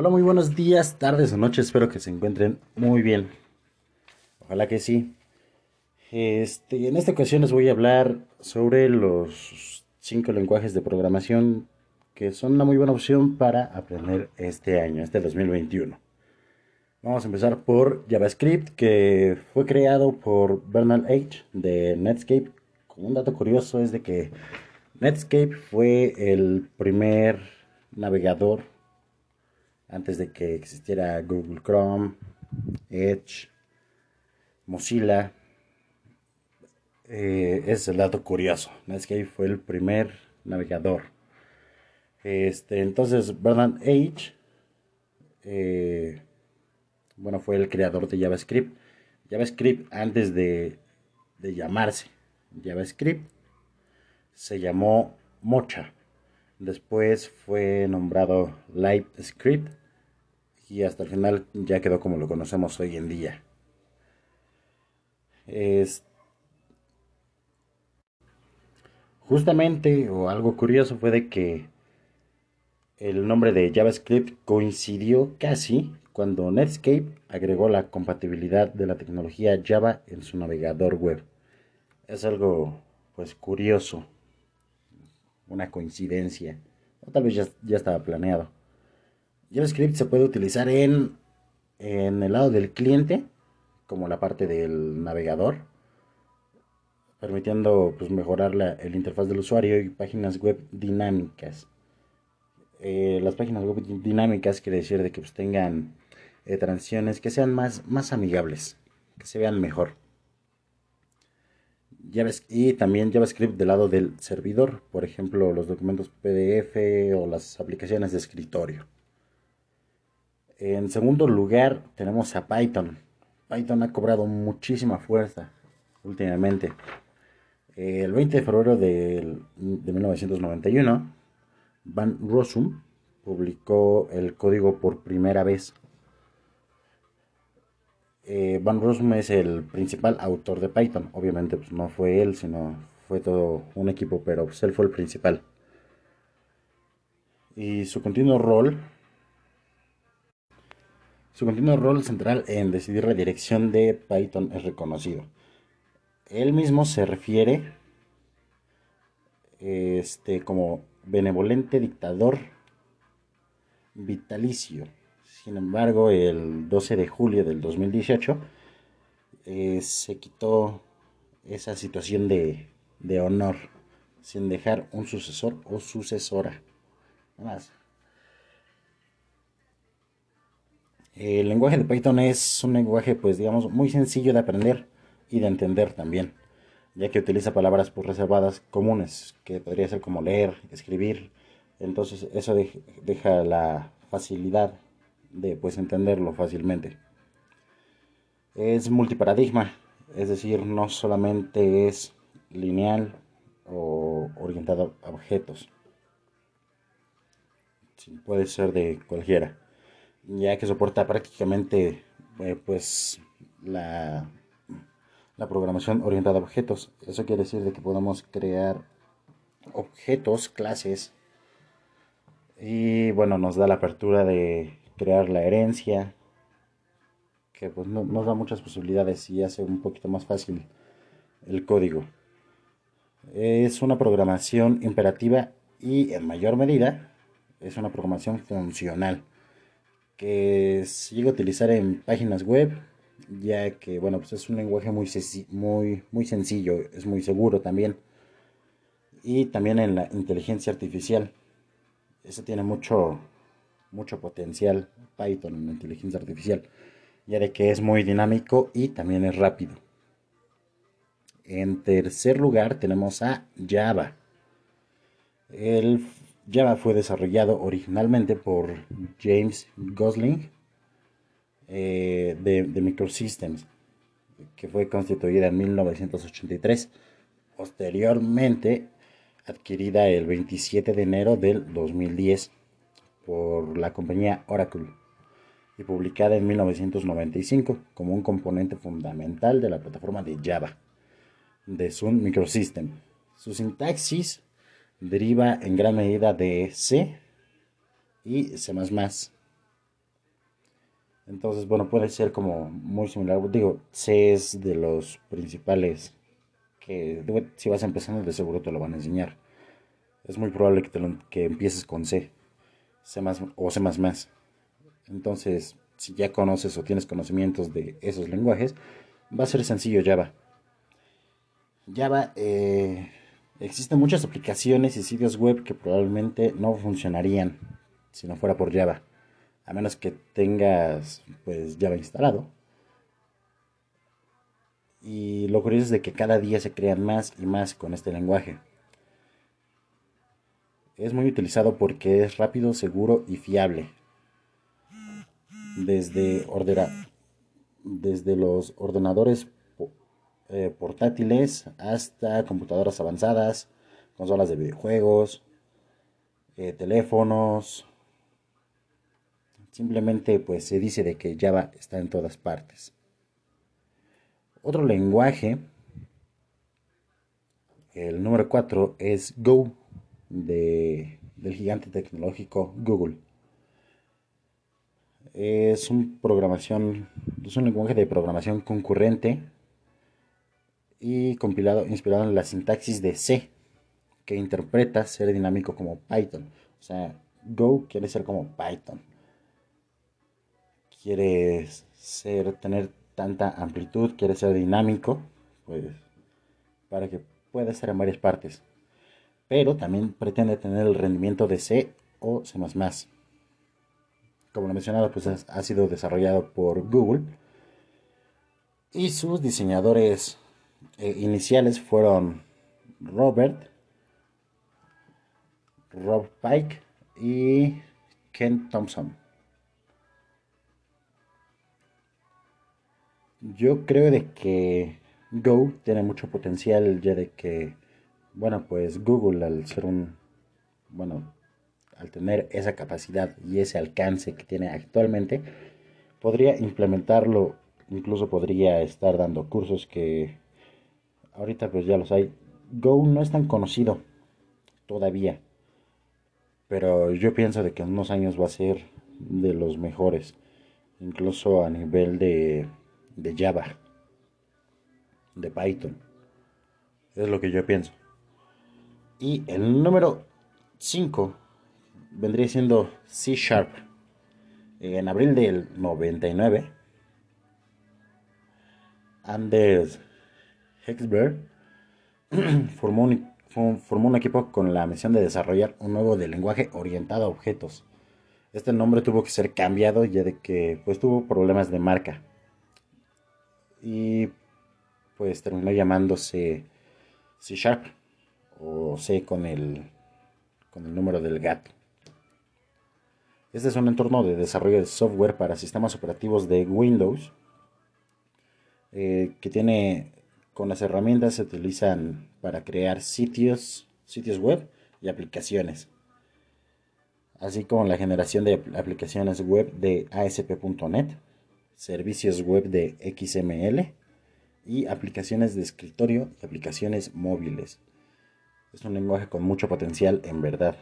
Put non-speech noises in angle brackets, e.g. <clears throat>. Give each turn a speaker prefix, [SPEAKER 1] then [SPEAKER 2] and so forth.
[SPEAKER 1] Hola, muy buenos días, tardes o noches, espero que se encuentren muy bien. Ojalá que sí. Este, en esta ocasión les voy a hablar sobre los cinco lenguajes de programación que son una muy buena opción para aprender este año, este 2021. Vamos a empezar por JavaScript, que fue creado por Bernard H. de Netscape. Un dato curioso es de que Netscape fue el primer navegador antes de que existiera Google Chrome, Edge, Mozilla. Eh, es el dato curioso. Netscape fue el primer navegador. Este, entonces, Bernard H. Eh, bueno, fue el creador de JavaScript. JavaScript antes de, de llamarse JavaScript se llamó Mocha. Después fue nombrado LiveScript y hasta el final ya quedó como lo conocemos hoy en día. Es justamente o algo curioso fue de que el nombre de JavaScript coincidió casi cuando Netscape agregó la compatibilidad de la tecnología Java en su navegador web. Es algo pues curioso, una coincidencia, o tal vez ya, ya estaba planeado. JavaScript se puede utilizar en, en el lado del cliente, como la parte del navegador, permitiendo pues, mejorar la, el interfaz del usuario y páginas web dinámicas. Eh, las páginas web dinámicas quiere decir de que pues, tengan eh, transiciones que sean más, más amigables, que se vean mejor. Y también JavaScript del lado del servidor, por ejemplo, los documentos PDF o las aplicaciones de escritorio. En segundo lugar tenemos a Python. Python ha cobrado muchísima fuerza últimamente. El 20 de febrero de, 1991, Van Rossum publicó el código por primera vez. Eh, Van Rossum es el principal autor de Python. Obviamente pues, no fue él, sino fue todo un equipo, pero pues, él fue el principal. Y su continuo rol su continuo rol central en decidir la dirección de Python es reconocido. Él mismo se refiere este, como benevolente dictador vitalicio. Sin embargo, el 12 de julio del 2018 eh, se quitó esa situación de, de honor sin dejar un sucesor o sucesora. Nada más. El lenguaje de Python es un lenguaje, pues digamos, muy sencillo de aprender y de entender también, ya que utiliza palabras pues, reservadas comunes, que podría ser como leer, escribir. Entonces eso deja la facilidad de pues entenderlo fácilmente. Es multiparadigma, es decir, no solamente es lineal o orientado a objetos. puede ser de cualquiera ya que soporta prácticamente eh, pues la, la programación orientada a objetos. Eso quiere decir de que podemos crear objetos, clases, y bueno, nos da la apertura de crear la herencia, que pues nos da muchas posibilidades y hace un poquito más fácil el código. Es una programación imperativa y en mayor medida es una programación funcional que se llega a utilizar en páginas web, ya que bueno, pues es un lenguaje muy, muy, muy sencillo, es muy seguro también. Y también en la inteligencia artificial. Eso tiene mucho, mucho potencial Python en la inteligencia artificial, ya de que es muy dinámico y también es rápido. En tercer lugar tenemos a Java. El Java fue desarrollado originalmente por James Gosling eh, de, Microsystems, que fue constituida en 1983, posteriormente adquirida el 27 de enero del 2010 por la compañía Oracle y publicada en 1995 como un componente fundamental de la plataforma de Java de Sun Microsystem. Su sintaxis deriva en gran medida de C y C++. Entonces, bueno, puede ser como muy similar. Digo, C es de los principales que si vas empezando de seguro te lo van a enseñar. Es muy probable que, te que empieces con C, C o C++. Entonces, si ya conoces o tienes conocimientos de esos lenguajes, va a ser sencillo Java. Java, eh, existen muchas aplicaciones y sitios web que probablemente no funcionarían si no fuera por Java. A menos que tengas pues Java instalado. Y lo curioso es de que cada día se crean más y más con este lenguaje. Es muy utilizado porque es rápido, seguro y fiable. Desde, desde los ordenadores eh, portátiles hasta computadoras avanzadas, consolas de videojuegos, eh, teléfonos. Simplemente pues se dice de que Java está en todas partes. Otro lenguaje, el número 4 es Go de, del gigante tecnológico Google. Es un programación, es un lenguaje de programación concurrente y compilado, inspirado en la sintaxis de C, que interpreta ser dinámico como Python. O sea, Go quiere ser como Python. Quiere ser, tener tanta amplitud, quiere ser dinámico, pues, para que pueda ser en varias partes. Pero también pretende tener el rendimiento de C o C++. Como lo mencionado, pues ha sido desarrollado por Google. Y sus diseñadores eh, iniciales fueron Robert, Rob Pike y Ken Thompson. Yo creo de que Go tiene mucho potencial ya de que, bueno, pues Google al ser un, bueno, al tener esa capacidad y ese alcance que tiene actualmente, podría implementarlo, incluso podría estar dando cursos que ahorita pues ya los hay. Go no es tan conocido todavía, pero yo pienso de que en unos años va a ser de los mejores, incluso a nivel de, de Java, de Python. Es lo que yo pienso. Y el número 5 vendría siendo C Sharp. En abril del 99, Anders Hexberg <clears throat> formó un, formó un equipo con la misión de desarrollar un nuevo lenguaje orientado a objetos. Este nombre tuvo que ser cambiado ya de que pues tuvo problemas de marca. Y pues terminó llamándose C Sharp o C con el, con el número del gato. Este es un entorno de desarrollo de software para sistemas operativos de Windows eh, que tiene con las herramientas se utilizan para crear sitios, sitios web y aplicaciones, así como la generación de aplicaciones web de ASP.NET, servicios web de XML y aplicaciones de escritorio y aplicaciones móviles. Es un lenguaje con mucho potencial en verdad.